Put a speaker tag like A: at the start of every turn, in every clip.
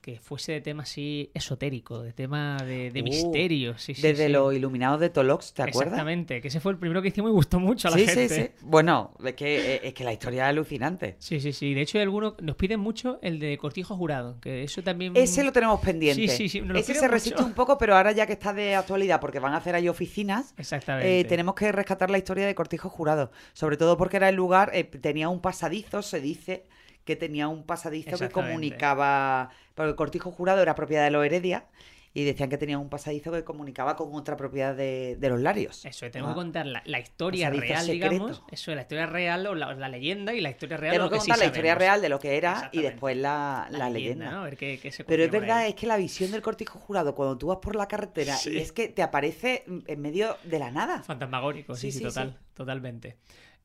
A: que fuese de tema así esotérico, de tema de, de
B: Uh,
A: misterio. Sí, sí,
B: Desde
A: sí.
B: los iluminados de Tolox, ¿te acuerdas?
A: Exactamente, que ese fue el primero que hicimos y gustó mucho a la gente.
B: sí, sí. Bueno, es que, eh, es que la historia es alucinante.
A: Sí, sí, sí. De hecho, hay algunos nos piden mucho el de Cortijo Jurado, que eso también.
B: Ese lo tenemos pendiente.
A: Sí, sí, sí,
B: Ese se resiste
A: mucho.
B: un poco, pero ahora ya que está de actualidad, porque van a hacer ahí oficinas,
A: Exactamente.
B: eh, tenemos que rescatar la historia de Cortijo Jurado. Sobre todo porque era el lugar, eh, tenía un pasadizo, se dice que tenía un pasadizo que comunicaba. Porque Cortijo Jurado era propiedad de los Heredia y decían que tenía un pasadizo que comunicaba con otra propiedad de, de los Larios.
A: Eso,
B: Ah.
A: que contar la, la historia
B: Pasadizo
A: real,
B: secreto.
A: digamos. Eso, la historia real o la, la leyenda y la historia real.
B: Tenemos
A: lo
B: que
A: que sí
B: contar la historia real de lo que era y después la, la leyenda.
A: ¿no? A ver qué, qué se
B: Pero es verdad, es que la visión del cortijo jurado cuando tú vas por la carretera
A: Sí.
B: y es que te aparece en medio de la nada.
A: Fantasmagórico, sí,
B: Sí,
A: sí, total,
B: sí.
A: totalmente.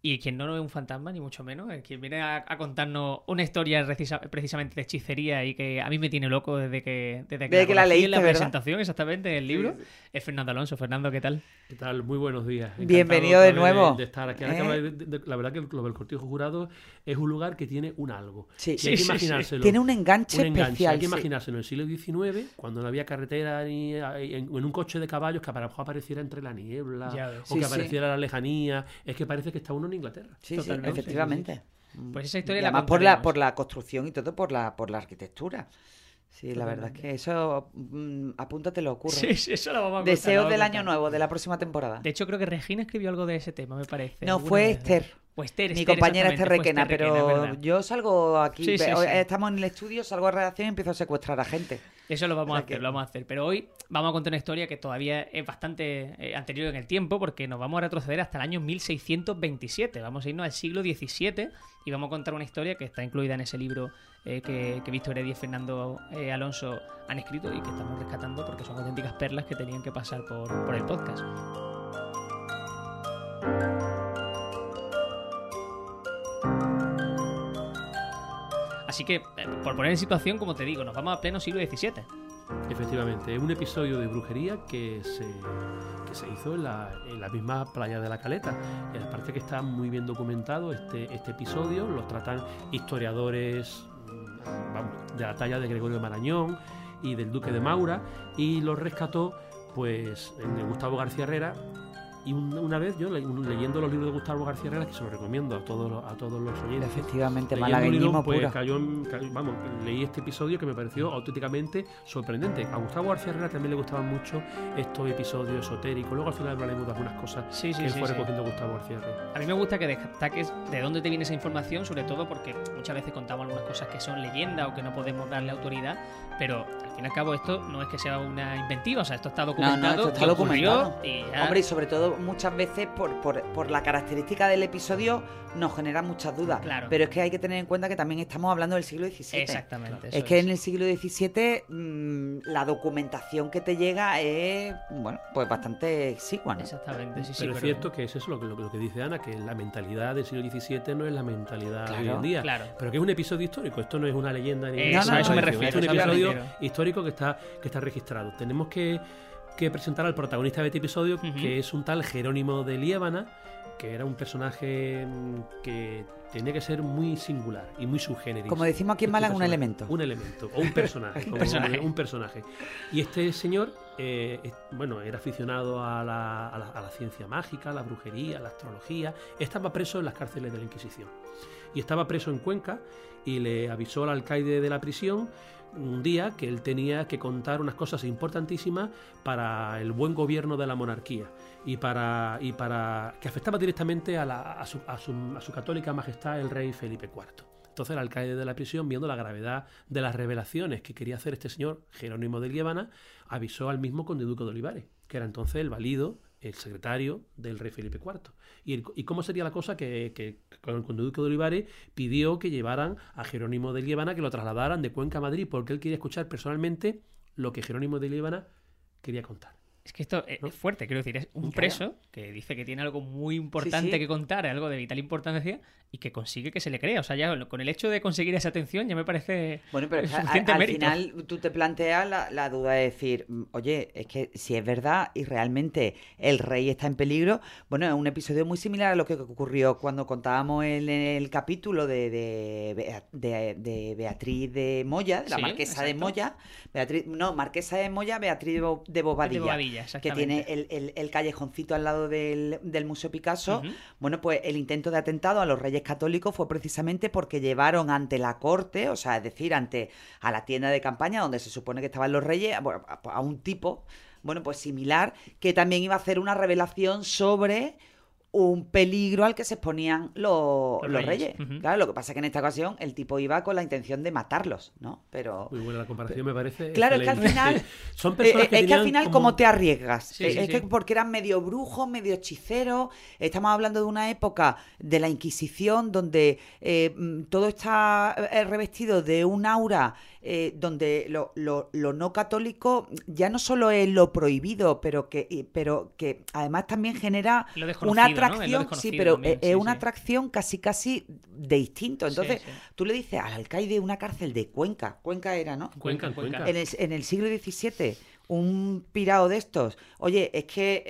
A: Y quien no es un fantasma, ni mucho menos, el quien viene a, a contarnos una historia precisa- precisamente de hechicería y que a mí me tiene loco desde que, desde que,
B: Desde que la
A: conocí en la
B: ¿verdad?
A: presentación, exactamente, en el libro, es Fernando Alonso. Fernando, ¿qué tal?
C: ¿Qué tal? Muy buenos días. Encantado
B: Bienvenido de nuevo.
C: De, estar aquí.
B: ¿Eh?
C: habláis de- de- la verdad que el, lo del cortijo jurado es un lugar que tiene un algo.
B: Sí.
C: Y hay
A: Sí,
C: que imaginárselo.
B: Tiene un enganche
C: un enganche.
B: especial.
C: Hay que
B: sí.
C: imaginárselo en el siglo XIX, cuando no había carretera ni en, en un coche de caballos que a lo mejor apareciera entre la niebla
A: Ya
C: o
B: Sí,
C: que
B: sí.
C: apareciera la lejanía. Es que parece que está uno en Inglaterra.
B: Sí, sí, efectivamente.
A: Pues esa
B: Y
A: historia la
B: además por la, por la construcción y todo, por la, por la arquitectura. Sí, la verdad es que eso, mm, apúntatelo, ocurre.
A: Sí, sí, eso lo vamos a contar, vamos a
B: del año nuevo, de la próxima temporada.
A: De hecho, creo que Regina escribió algo de ese tema, me parece.
B: No, fue
A: vez.
B: Esther.
A: O Esther,
B: Mi
A: Esther,
B: compañera Esther Requena, pero yo salgo aquí,
A: Sí, sí,
B: hoy
A: sí.
B: estamos en el estudio, salgo a redacción y empiezo a secuestrar a gente.
A: Eso lo vamos
B: O
A: a hacer,
B: que-
A: lo vamos a hacer. Pero hoy vamos a contar una historia que todavía es bastante eh, anterior en el tiempo, porque nos vamos a retroceder hasta el año 1627. Vamos a irnos al siglo XVII y vamos a contar una historia que está incluida en ese libro eh, que, Víctor Heredia y Fernando eh, Alonso han escrito y que estamos rescatando porque son auténticas perlas que tenían que pasar por, el podcast. Así que, eh, por poner en situación, como te digo, nos vamos a pleno siglo XVII.
C: Efectivamente, es un episodio de brujería que se, que se hizo en la, en la misma playa de la Caleta. Y aparte que está muy bien documentado este, este episodio, lo tratan historiadores de la talla de Gregorio Marañón y del Duque de Maura, y lo rescató pues el Gustavo García Herrera. Y un- una vez yo le- un- leyendo los libros de Gustavo García Herrera, que se los recomiendo a todos los, a todos los oyentes,
B: Efectivamente,
C: Leyendo un libro,
B: malagueñismo
C: pues,
B: puro.
C: cayó en- cayó- vamos, leí este episodio que me pareció auténticamente sorprendente. A Gustavo García Herrera también le gustaban mucho estos episodios esotéricos. Luego al final hablaremos de algunas cosas
A: Sí, sí,
C: que
A: sí,
C: fue
A: sí.
C: recogiendo Gustavo García Herrera.
A: A mí me gusta que destaques de dónde te viene esa información, sobre todo porque muchas veces contamos algunas cosas que son leyenda o que no podemos darle autoridad, pero fin y al cabo esto no es que sea una inventiva, o sea, esto está documentado,
B: esto está
A: y ocurrió,
B: documentado.
A: y ya-
B: Hombre, y sobre todo muchas veces por, por, por la característica del episodio nos genera muchas dudas.
A: Claro.
B: Pero es que hay que tener en cuenta que también estamos hablando del siglo XVII.
A: Exactamente.
B: Es que en el siglo XVII mm, la documentación que te llega es, bueno, pues bastante exigua, ¿no?
A: Exactamente, sí, sí.
C: pero es cierto que es eso lo que, lo, que- lo que dice Ana, que la mentalidad del siglo XVII no es la mentalidad de hoy en día.
A: claro.
C: Pero que es un episodio histórico, esto no es una leyenda ni
A: Eso,
C: una
B: a eso me
A: refiero,
C: Es un episodio
A: refiero.
C: Histórico que está, que está registrado. Tenemos que, que presentar al protagonista de este episodio, que es un tal Jerónimo de Liébana, que era un personaje mm, que tenía que ser muy singular y muy subgénero.
B: Como decimos aquí en Málaga, un elemento.
C: Un elemento, o un personaje. Un personaje. Y este señor, eh, es- bueno, era aficionado a la, a la- a la ciencia mágica, a la brujería, a la astrología. Estaba preso en las cárceles de la Inquisición. Y estaba preso en Cuenca y le avisó al alcaide de la prisión un día que él tenía que contar unas cosas importantísimas para el buen gobierno de la monarquía y para, y para que afectaba directamente a, la- a su, a su- a su católica majestad el rey Felipe IV. Entonces el alcaide de la prisión, viendo la gravedad de las revelaciones que quería hacer este señor Jerónimo de Liébana, avisó al mismo conde Duque de Olivares, que era entonces el valido, el secretario del rey Felipe IV. ¿Y, el- y cómo sería la cosa que, que con el conde Duque de Olivares pidió que llevaran a Jerónimo de Liébana, que lo trasladaran de Cuenca a Madrid, porque él quería escuchar personalmente lo que Jerónimo de Liébana quería contar.
A: Es que esto es
C: ¿No?
A: fuerte, quiero decir, es un preso que dice que tiene algo muy importante
B: sí.
A: que contar, algo de vital importancia, y que consigue que se le crea. O sea, ya con el hecho de conseguir esa atención ya me parece
B: Bueno, pero al,
A: suficiente
B: al
A: mérito.
B: final tú te planteas la, la duda de decir, mm, oye, es que si es verdad y realmente el rey está en peligro, bueno, es un episodio muy similar a lo que ocurrió cuando contábamos en el capítulo de, de, Bea- de- de Beatriz de Moya, de la
A: Sí,
B: marquesa de. Moya, Beatriz, no, marquesa de Moya, Beatriz de, Bo- de Bobadilla.
A: Bobadilla,
B: que tiene el, el- el callejoncito al lado del, del Museo Picasso. Bueno, pues el intento de atentado a los reyes católicos fue precisamente porque llevaron ante la corte, o sea, es decir, ante a la tienda de campaña donde se supone que estaban los reyes, bueno, a, a un tipo, bueno, pues similar, que también iba a hacer una revelación sobre un peligro al que se exponían los,
A: Los
B: los
A: reyes.
B: Claro, lo que pasa es que en esta ocasión el tipo iba con la intención de matarlos, ¿no? Pero...
C: Muy buena la comparación, me parece.
B: Claro, es que al final-
C: Son
B: Eh,
C: personas
B: eh,
C: que
B: es que al final,
C: como-
B: ¿cómo te arriesgas?
A: Sí,
B: Eh,
A: sí,
B: es
A: sí.
B: que porque eran medio brujos, medio hechiceros. Estamos hablando de una época de la Inquisición donde eh, mm, todo está eh, revestido de un aura eh, donde lo, lo- lo no católico ya no solo es lo prohibido, pero que, pero que además también genera una atracción, sí, pero
A: también,
B: es-
A: sí,
B: una
A: sí.
B: atracción casi casi de instinto. Entonces,
A: sí.
B: tú le dices al alcaide de una cárcel de Cuenca, Cuenca era, ¿no?
C: Cuenca, en
A: Cuenca.
C: Cuenca.
B: en el, en el siglo XVII, un pirado de estos, oye, es que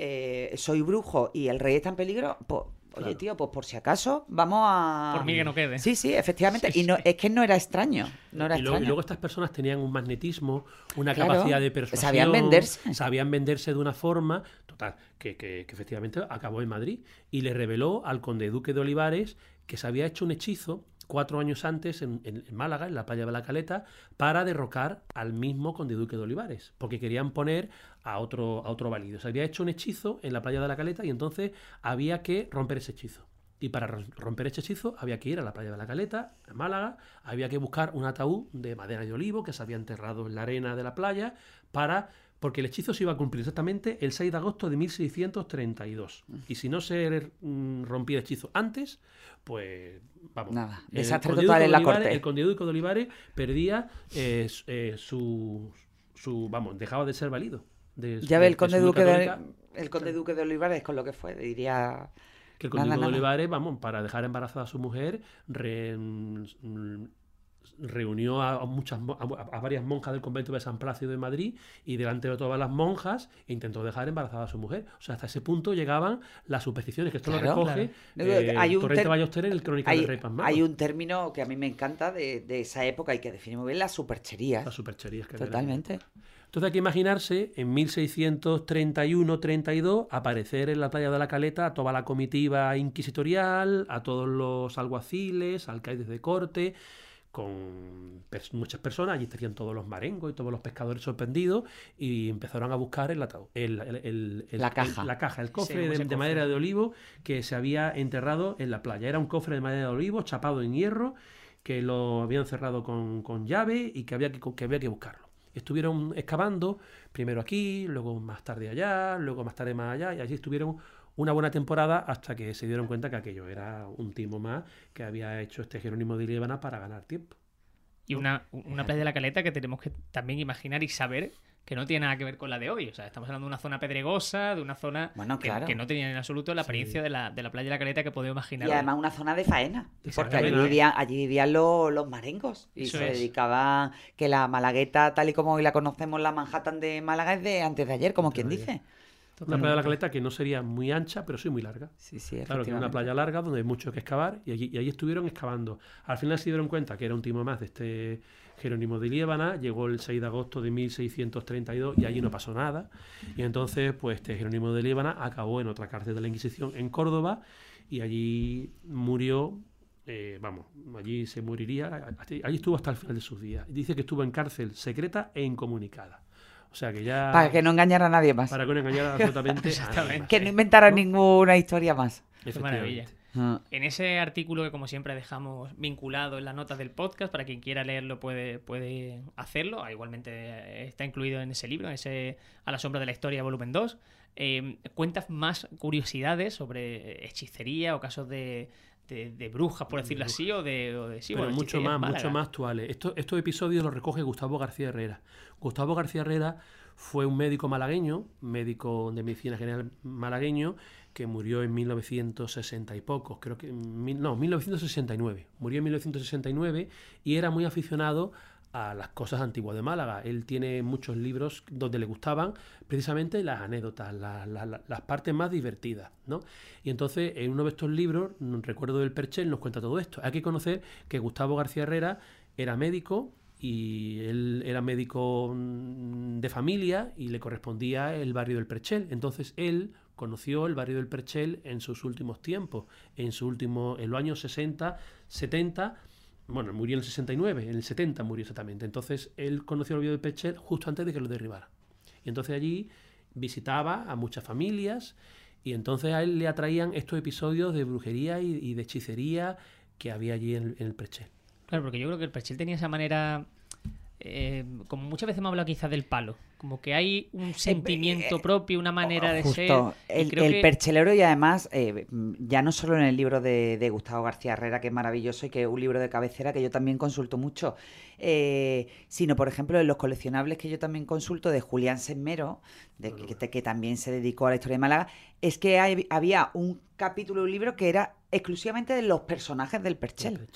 B: eh, soy brujo y el rey está en peligro, pues, oye,
C: Claro.
B: tío, pues por si acaso, vamos a...
A: Por mí que no quede.
B: Sí, sí, efectivamente.
A: Sí,
B: y no,
A: sí.
B: es que no era extraño, no era
C: y, luego, y
B: extraño.
C: luego estas personas tenían un magnetismo, una
B: Claro,
C: capacidad de persuasión.
B: sabían venderse.
C: Sabían venderse de una forma, total, que, que- que efectivamente acabó en Madrid. Y le reveló al conde duque de Olivares que se había hecho un hechizo cuatro años antes en, en- Málaga, en la playa de la Caleta, para derrocar al mismo conde duque de Olivares, porque querían poner a otro, a otro válido. Se había hecho un hechizo en la playa de la Caleta y entonces había que romper ese hechizo. Y para ro- romper ese hechizo había que ir a la playa de la Caleta, en Málaga, había que buscar un ataúd de madera de olivo que se había enterrado en la arena de la playa para porque el hechizo se iba a cumplir exactamente el 6 de agosto de 1632. Y si no se mm, rompía el hechizo antes, pues vamos.
B: Nada, desastre total en la
C: Olivares-
B: corte.
C: El conde duque de Olivares perdía eh, su- eh, su, su- Vamos, dejaba de ser válido. de-
B: Ya ve el
C: de
B: conde duque de, el conde duque de Olivares con lo que fue, diría...
C: que el conde Duque de. Olivares, vamos, para dejar embarazada a su mujer, re- mm, reunió a, muchas mo- a, a varias monjas del convento de San Plácido de Madrid y delante de todas las monjas intentó dejar embarazada a su mujer. O sea, hasta ese punto llegaban las supersticiones, que esto
B: Claro,
C: lo recoge
B: claro.
C: eh,
B: Hay un
C: Torrente
B: ter-
C: Ballester en el Crónica
B: Hay,
C: del Rey
B: hay un término que a mí me encanta de, de esa época y que define muy bien las supercherías.
C: Las supercherías que
B: Totalmente.
C: Entonces hay que imaginarse en 1631-32 aparecer en la playa de la Caleta a toda la comitiva inquisitorial, a todos los alguaciles, alcaides de corte, con pers- muchas personas, allí estarían todos los marengos y todos los pescadores sorprendidos y empezaron a buscar el ataúd, el, el- el- el-
B: La caja.
C: el- la caja, el cofre de, de
A: cofre.
C: madera de olivo que se había enterrado en la playa. Era un cofre de madera de olivo chapado en hierro que lo habían cerrado con, con llave y que había que, que había que buscarlo. Estuvieron excavando, primero aquí, luego más tarde allá, luego más tarde más allá, y allí estuvieron una buena temporada hasta que se dieron cuenta que aquello era un timo más que había hecho este Jerónimo de Líbana para ganar tiempo.
A: Y una, una playa de la caleta que tenemos que también imaginar y saber que no tiene nada que ver con la de hoy. O sea, estamos hablando de una zona pedregosa, de una zona
B: Bueno, claro.
A: que no tenía en absoluto la apariencia de, la, de la playa de la caleta que podemos imaginar.
B: Y
A: hoy.
B: además una zona de faena, porque allí vivían, allí vivían los, los marengos y
A: Eso
B: se
A: es.
B: dedicaban, que la Malagueta, tal y como hoy la conocemos, la Manhattan de Málaga es de antes de ayer, como
C: Antes
B: quien dice.
C: ayer. Una playa de la Caleta que no sería muy ancha, pero sí muy larga.
B: Sí, sí,
C: Claro, que es una playa larga donde hay mucho que excavar y allí, y allí estuvieron excavando. Al final se dieron cuenta que era un timo más de este Jerónimo de Liébana, llegó el 6 de agosto de 1632 y allí no pasó nada. Y entonces, pues este Jerónimo de Liébana acabó en otra cárcel de la Inquisición en Córdoba y allí murió, eh, vamos, allí se moriría, allí estuvo hasta el final de sus días. Dice que estuvo en cárcel secreta e incomunicada. O sea que ya...
B: Para que no engañara a nadie más.
C: para que no engañara absolutamente a nadie
A: Exactamente.
C: más.
B: Que no inventara ninguna historia más.
A: Qué maravilla.
B: Ah.
A: En ese artículo que como siempre dejamos vinculado en las notas del podcast, para quien quiera leerlo puede, puede hacerlo, Ah, igualmente eh, está incluido en ese libro, en ese A la sombra de la historia, volumen 2. Eh, cuentas más curiosidades sobre hechicería o casos de, de, de brujas, por decirlo así, o de... o de- sí,
C: pero
A: bueno,
C: mucho más, mucho más actuales. Esto- estos episodios los recoge Gustavo García Herrera. Gustavo García Herrera fue un médico malagueño, médico de medicina general malagueño, que murió en 1960 y pocos, creo que, no, 1969, murió en 1969 y era muy aficionado a las cosas antiguas de Málaga. Él tiene muchos libros donde le gustaban precisamente las anécdotas, las partes más divertidas, ¿no? Y entonces en uno de estos libros, recuerdo del Perchel, nos cuenta todo esto. Hay que conocer que Gustavo García Herrera era médico y él era médico mm, de familia y le correspondía el barrio del Perchel. Entonces él conoció el barrio del Perchel en sus últimos tiempos, en su último, en los años 60, 70 bueno, murió en el 69, en el 70 murió exactamente. Entonces él conoció el barrio del Perchel justo antes de que lo derribara. Y entonces allí visitaba a muchas familias y entonces a él le atraían estos episodios de brujería y, de hechicería que había allí en, en el Perchel.
A: Claro, porque yo creo que el Perchel tenía esa manera eh, como muchas veces hemos hablado quizás del palo, como que hay un eh, sentimiento eh, propio, una manera de ser.
B: El, perchelero y además, ya no solo en el libro de, Gustavo García Herrera, que es maravilloso y que es un libro de cabecera que yo también consulto mucho, sino por ejemplo en los coleccionables que yo también consulto de Julián Semero, de, que, también se dedicó a la historia de Málaga, es que había un capítulo de un libro que era exclusivamente de los personajes del Perchel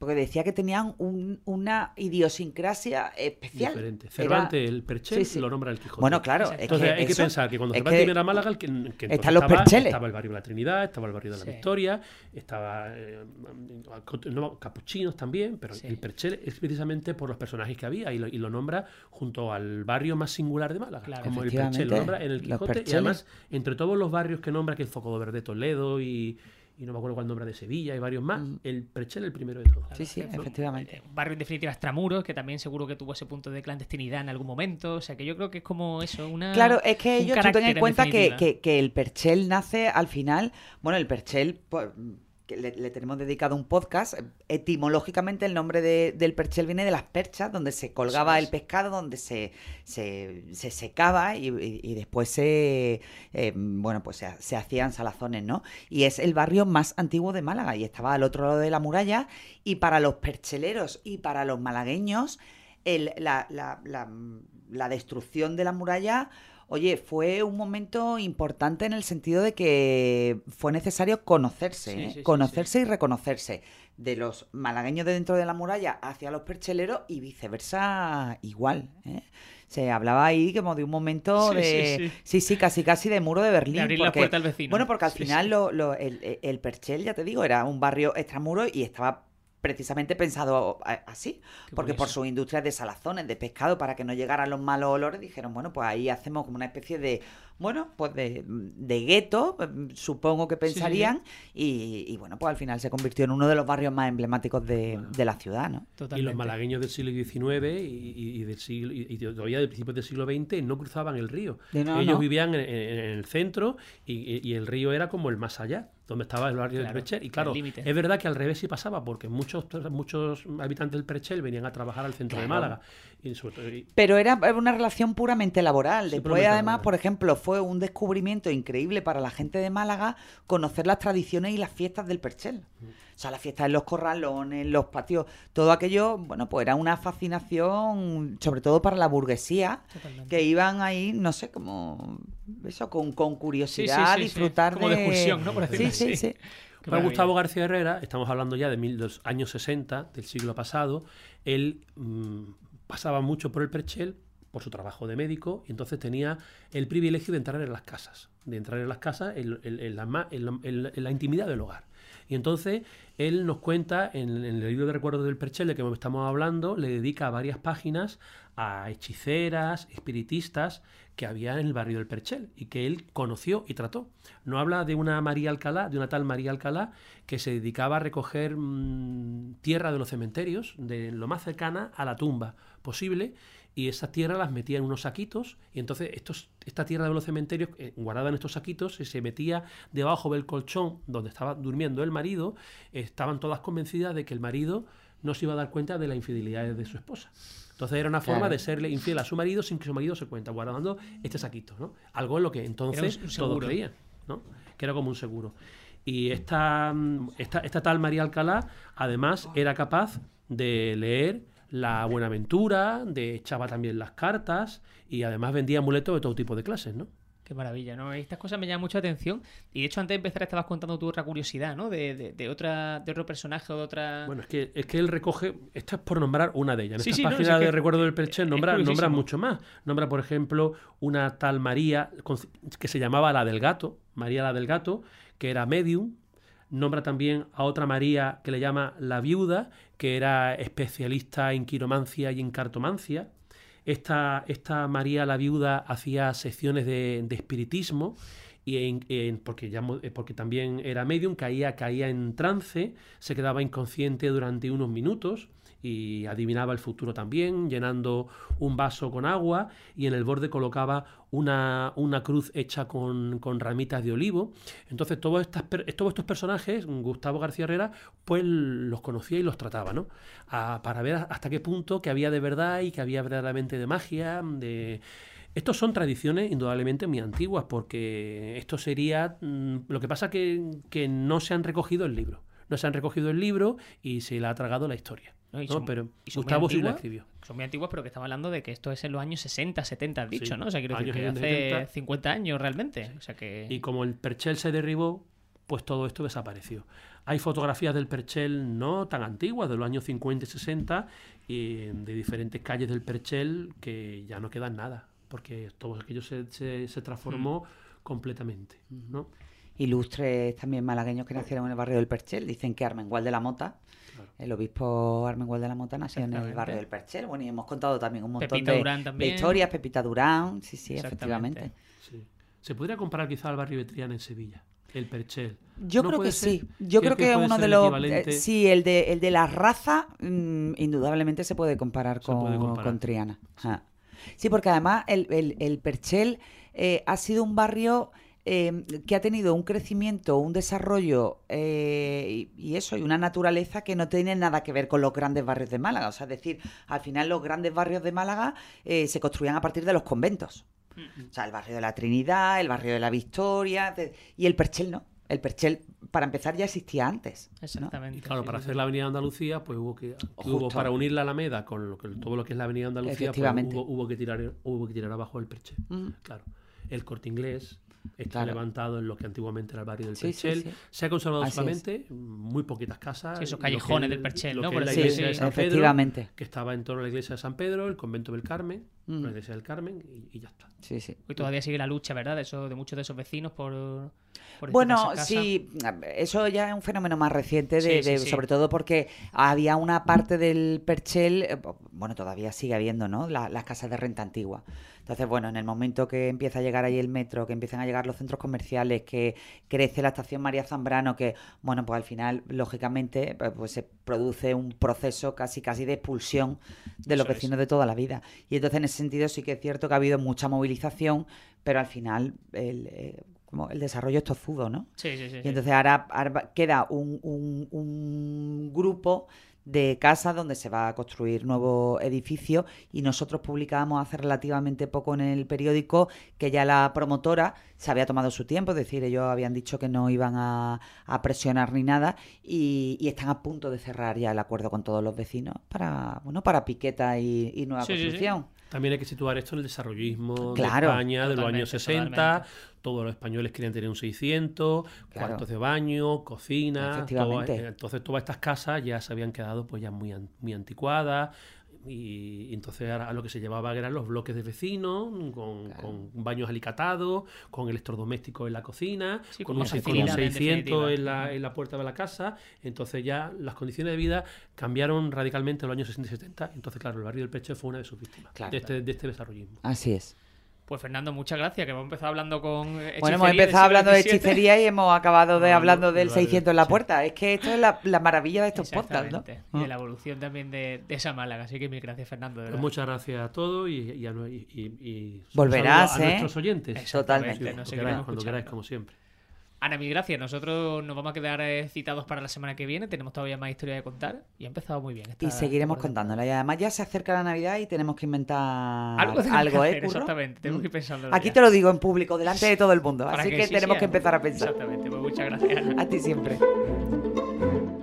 B: porque decía que tenían una idiosincrasia especial.
C: Diferente. Cervantes, el Perchel, lo nombra el Quijote.
B: Bueno, claro.
C: entonces hay que pensar que cuando Cervantes viene a Málaga, que, que
B: los estaba,
C: estaba el barrio de la Trinidad, estaba el barrio de la Victoria, estaba eh, capuchinos también, pero el Perchel es precisamente por los personajes que había y lo, nombra junto al barrio más singular de Málaga, como el Perchel, lo nombra en el Quijote y además entre todos los barrios que nombra, que el Foco de Verde Toledo y y no me acuerdo cuál nombre de Sevilla y varios más, mm. el Prechel el primero de todos.
B: Sí, sí, efectivamente.
A: Eh, barrio en definitiva extramuros, que también seguro que tuvo ese punto de clandestinidad en algún momento, o sea que yo creo que es como eso, una...
B: Claro, es que ellos, tú ten en cuenta que, que, que, el Perchel nace al final, bueno, el Perchel... Le, tenemos dedicado un podcast. Etimológicamente el nombre del perchel viene de las perchas, donde se colgaba el pescado, donde se, se, secaba y, después se, eh, bueno, pues se, hacían salazones, ¿no? Y es el barrio más antiguo de Málaga y estaba al otro lado de la muralla y para los percheleros y para los malagueños la, la destrucción de la muralla Oye, fue un momento importante en el sentido de que fue necesario conocerse, ¿eh? conocerse y reconocerse de los malagueños de dentro de la muralla hacia los percheleros y viceversa igual. ¿eh? Se hablaba ahí como de un momento de... Sí, sí, casi casi de muro de Berlín.
A: abrir la puerta al vecino.
B: Bueno, porque al final el, el Perchel, ya te digo, era un barrio extramuro y estaba precisamente pensado así, porque por sus industrias de salazones, de pescado, para que no llegaran los malos olores, dijeron, bueno, pues ahí hacemos como una especie de, bueno, pues de, de gueto, supongo que pensarían, Y, bueno, pues al final se convirtió en uno de los barrios más emblemáticos de, la ciudad, ¿no?
C: Y los malagueños del siglo XIX y, del siglo, y todavía del principio del siglo XX no cruzaban el río. Ellos vivían en, el centro y el río era como el más allá donde estaba el barrio del Perchel. Y claro, es verdad que al revés sí pasaba, porque muchos, muchos habitantes del Perchel venían a trabajar al centro de Málaga.
B: Pero era una relación puramente laboral. Después, además, por ejemplo, fue un descubrimiento increíble para la gente de Málaga conocer las tradiciones y las fiestas del Perchel. Sea, las fiestas en los corralones, los patios, todo aquello, bueno, pues era una fascinación, sobre todo para la burguesía, que iban ahí, no sé, como eso, con, con curiosidad, disfrutar
A: como de... excursión, ¿no? Por
B: sí, sí, sí.
C: Para Gustavo García Herrera, estamos hablando ya de, mil, los años 60 del siglo pasado, él mm, pasaba mucho por el Perchel por su trabajo de médico y entonces tenía el privilegio de entrar en las casas, de entrar en las casas en la intimidad del hogar. Y entonces él nos cuenta en, el libro de recuerdos del Perchel de que estamos hablando, le dedica varias páginas a hechiceras, espiritistas que había en el barrio del Perchel y que él conoció y trató. No habla de una María Alcalá, de una tal María Alcalá, que se dedicaba a recoger mm, tierra de los cementerios, de lo más cercana a la tumba posible, y esa tierra las metía en unos saquitos y entonces estos, esta tierra de los cementerios eh, guardada en estos saquitos se metía debajo del colchón donde estaba durmiendo el marido, estaban todas convencidas de que el marido no se iba a dar cuenta de la infidelidad de su esposa. Entonces era una forma de serle infiel a su marido sin que su marido se cuenta, guardando este saquito, ¿no? Algo en lo que entonces todos creían, ¿no? Que era como un seguro. Y esta, esta, esta tal María Alcalá, además, era capaz de leer la Buenaventura, de echaba también las cartas y además vendía amuletos de todo tipo de clases, ¿no?
A: Qué maravilla, ¿no? Estas cosas me llaman mucha atención. Y de hecho, antes de empezar, estabas contando tu otra curiosidad, ¿no? De, de, de otra, de otro personaje o de otra.
C: Bueno, es que, es que él recoge. Esto es por nombrar una de ellas. En
A: Sí,
C: esta
A: sí, no,
C: página
A: sí, es
C: de
A: que
C: Recuerdo del Perchel
A: es
C: nombra, nombra mucho más. Nombra, por ejemplo, una tal María que se llamaba la del gato, María la del gato, que era medium. Nombra también a otra María que le llama la viuda, que era especialista en quiromancia y en cartomancia. Esta, esta María la viuda hacía secciones de, de espiritismo y en- porque, eh, porque también era medium, caía, caía en trance, se quedaba inconsciente durante unos minutos y adivinaba el futuro también, llenando un vaso con agua y en el borde colocaba una, una cruz hecha con, con ramitas de olivo. Entonces todos, estas, todos estos personajes, Gustavo García Herrera, pues los conocía y los trataba, ¿no? Para ver hasta qué punto que había de verdad y que había verdaderamente de magia, de... Estos son tradiciones indudablemente muy antiguas, porque esto sería... mm, Lo que pasa que, que no se han recogido el libro. No se han recogido el libro y se le ha tragado la historia.
A: No, y
C: ¿no?
A: son-
C: Pero
A: y son muy
C: Gustavo sí la escribió.
A: Son muy antiguas, pero que estamos hablando de que esto es en los años 60, 70, has dicho,
C: Sí,
A: ¿no? O sea, quiero decir que
C: 60,
A: hace
C: 70.
A: 50 años realmente. O sea que.
C: Y como el Perchel se derribó, pues todo esto desapareció. Hay fotografías del Perchel no tan antiguas, de los años 50 y 60, y de diferentes calles del Perchel que ya no quedan nada, porque todo aquello se, se, se transformó completamente. ¿no?
B: Ilustres también malagueños que nacieron en el barrio del Perchel. Dicen que Armengual de la Mota, el obispo Armengual de la Mota, nació en el barrio del Perchel. Bueno, y hemos contado también un montón
A: Pepita
B: de, historias. Pepita Durán, sí, sí, efectivamente.
C: Sí. Se podría comparar quizá al barrio de Triana en Sevilla, el Perchel.
B: Yo
C: ¿No
B: creo que
C: ser?
B: sí. Yo
C: ¿Crees
B: creo que,
C: puede
B: uno de los.
C: equivalente?
B: eh, sí, el de, el de la raza, mm, indudablemente se puede comparar
C: Se
B: con,
C: puede comparar.
B: con Triana. Ajá. Sí, porque además el, el- el Perchel eh, ha sido un barrio eh, que ha tenido un crecimiento, un desarrollo eh, y, y eso, y una naturaleza que no tiene nada que ver con los grandes barrios de Málaga. O sea, es decir, al final los grandes barrios de Málaga eh, se construían a partir de los conventos. O sea, el barrio de la Trinidad, el barrio de la Victoria, de- y el Perchel no. El Perchel, para empezar, ya existía antes. ¿no?
A: Exactamente.
C: Y claro,
A: sí,
C: para
A: sí,
C: hacer la Avenida Andalucía, pues hubo que, hubo para unir la Alameda con lo que- todo lo que es la Avenida Andalucía, pues hubo, hubo que tirar hubo que tirar abajo el Perche.
B: Ujú.
C: Claro. El Corte Inglés está
B: Claro.
C: levantado en lo que antiguamente era el barrio del
B: Sí, sí,
C: Perchel.
B: sí.
C: Se ha conservado
B: Así es.
C: solamente muy poquitas casas.
A: Sí, esos
C: que
A: callejones
C: es-
A: del Perchel, ¿no?
C: que
A: Por
C: la iglesia de. San Pedro,
B: efectivamente.
C: que estaba en torno a la iglesia de San Pedro, el convento del Carmen,
B: Mm.
C: del Carmen y, y ya está.
B: Sí, sí.
A: Hoy todavía sigue la lucha, ¿verdad? De, eso, de muchos de esos vecinos por. por
B: Bueno, sí, eso ya es un fenómeno más reciente, de,
A: Sí, sí,
B: de-
A: sí.
B: sobre todo porque había una parte del Perchel, eh, bueno, todavía sigue habiendo, ¿no? La- las casas de renta antigua. Entonces, bueno, en el momento que empieza a llegar ahí el metro, que empiezan a llegar los centros comerciales, que crece la estación María Zambrano, que, bueno, pues al final, lógicamente, pues, pues se produce un proceso casi casi de expulsión de los
A: Eso es.
B: vecinos de toda la vida. Y entonces, en ese sentido, sí que es cierto que ha habido mucha movilización, pero al final el, eh, como el desarrollo es tozudo, ¿no?
A: Sí, sí, sí.
B: Y entonces ahora, queda un, un- un grupo de casas donde se va a construir nuevo edificio y nosotros publicábamos hace relativamente poco en el periódico que ya la promotora se había tomado su tiempo, es decir, ellos habían dicho que no iban a, a presionar ni nada y, y están a punto de cerrar ya el acuerdo con todos los vecinos para, bueno, para piqueta y, y nueva
A: Sí, sí, sí.
C: También hay que situar esto en el desarrollismo
B: Claro.
C: de España de los años 60.
A: totalmente.
C: Todos los españoles querían tener un 600,
B: Claro.
C: cuartos de baño, cocina.
B: Efectivamente.
C: todo- eh, entonces todas estas casas ya se habían quedado pues ya muy, an- muy anticuadas. Y, y entonces ahora lo que se llevaba eran los bloques de vecinos, con,
B: Claro.
C: con baños alicatados, con electrodomésticos en la cocina,
A: Sí,
C: con,
A: con
C: un, con un
A: facilidad, en
C: 600
A: definitiva.
C: en la, en la puerta de la casa. Entonces ya las condiciones de vida cambiaron radicalmente en los años 60 y 70. Entonces, claro, el barrio del Peche fue una de sus víctimas
B: Claro.
C: de, este, de este desarrollismo.
B: Así es.
A: Pues Fernando, muchas gracias, que hemos empezado hablando con. eh,
B: Bueno, hemos
A: hechicería
B: empezado hablando de hechicería y hemos acabado de
C: Hablando del
B: del
C: barrio,
B: 600 en la
C: sí.
B: puerta. Es que esto es la, la maravilla de estos podcasts, ¿no?
A: Exactamente. Y de la evolución también de, de esa Málaga. Así que mil gracias, Fernando. de
C: Pues
A: verdad.
C: muchas gracias a todos y, y a, y- y-
B: Volverás,
C: a
B: ¿eh?
C: nuestros oyentes.
A: Exactamente,
B: Totalmente.
A: nos
C: Cuando
A: seguiremos
C: queráis, cuando queráis, como siempre.
A: Ana, mil gracias. Nosotros nos vamos a quedar eh, citados para la semana que viene. Tenemos todavía más historia de contar y ha empezado muy bien. esta
B: Y seguiremos contándola. Y además ya se acerca la Navidad y tenemos que inventar
A: Algo que
B: ¿eh, Curro?
A: exactamente. Tenemos
B: Mm.
A: que ir pensando.
B: Aquí te lo digo en público, delante de todo el mundo.
A: Para
B: Así que,
A: sí
B: tenemos
A: sea.
B: que empezar a pensar.
A: Exactamente. Pues muchas gracias. Ana.
B: A ti siempre.